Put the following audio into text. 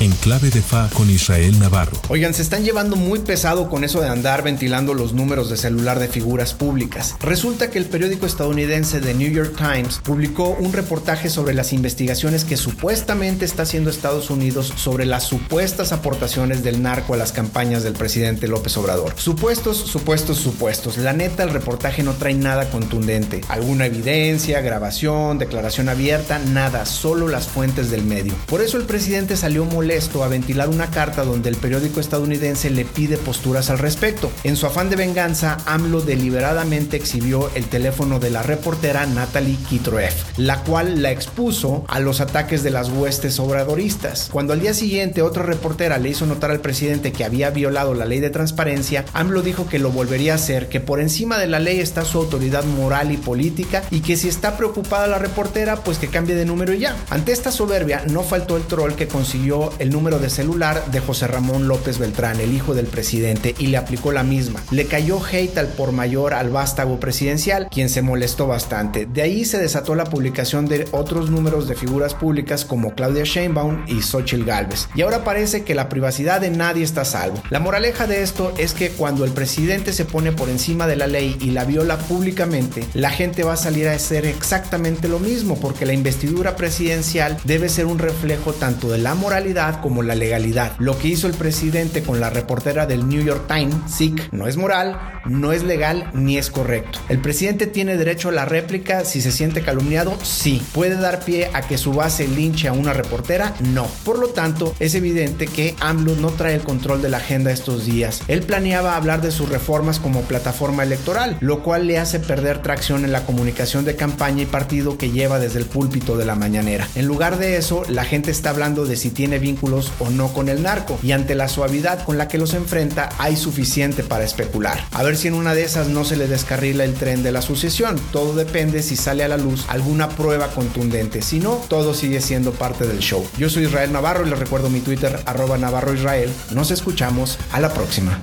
en clave de FA con Israel Navarro. Oigan, se están llevando muy pesado con eso de andar ventilando los números de celular de figuras públicas. Resulta que el periódico estadounidense The New York Times publicó un reportaje sobre las investigaciones que supuestamente está haciendo Estados Unidos sobre las supuestas aportaciones del narco a las campañas del presidente López Obrador. Supuestos, supuestos, supuestos. La neta, el reportaje no trae nada contundente. Alguna evidencia, grabación, declaración abierta, nada, solo las fuentes del medio. Por eso el presidente salió molesto a ventilar una carta donde el periódico estadounidense le pide posturas al respecto. En su afán de venganza, AMLO deliberadamente exhibió el teléfono de la reportera Natalie Kitroev, la cual la expuso a los ataques de las huestes obradoristas. Cuando al día siguiente otra reportera le hizo notar al presidente que había violado la ley de transparencia, AMLO dijo que lo volvería a hacer, que por encima de la ley está su autoridad moral y política y que si está preocupada la reportera, pues que cambie de número y ya. Ante esta soberbia, no faltó el troll que consiguió el número de celular de José Ramón López Beltrán, el hijo del presidente, y le aplicó la misma. Le cayó hate al por mayor al vástago presidencial, quien se molestó bastante. De ahí se desató la publicación de otros números de figuras públicas como Claudia Sheinbaum y Xochitl Galvez. Y ahora parece que la privacidad de nadie está salvo. La moraleja de esto es que cuando el presidente se pone por encima de la ley y la viola públicamente, la gente va a salir a hacer exactamente lo mismo, porque la investidura presidencial debe ser un reflejo tanto de la moralidad como la legalidad. Lo que hizo el presidente con la reportera del New York Times, SIC, no es moral, no es legal ni es correcto. El presidente tiene derecho a la réplica si se siente calumniado, sí. ¿Puede dar pie a que su base linche a una reportera? No. Por lo tanto, es evidente que AMLO no trae el control de la agenda estos días. Él planeaba hablar de sus reformas como plataforma electoral, lo cual le hace perder tracción en la comunicación de campaña y partido que lleva desde el púlpito de la mañanera. En lugar de eso, la gente está hablando de si tiene o no con el narco y ante la suavidad con la que los enfrenta hay suficiente para especular. A ver si en una de esas no se le descarrila el tren de la sucesión. Todo depende si sale a la luz alguna prueba contundente. Si no, todo sigue siendo parte del show. Yo soy Israel Navarro y les recuerdo mi Twitter arroba Navarro Israel. Nos escuchamos a la próxima.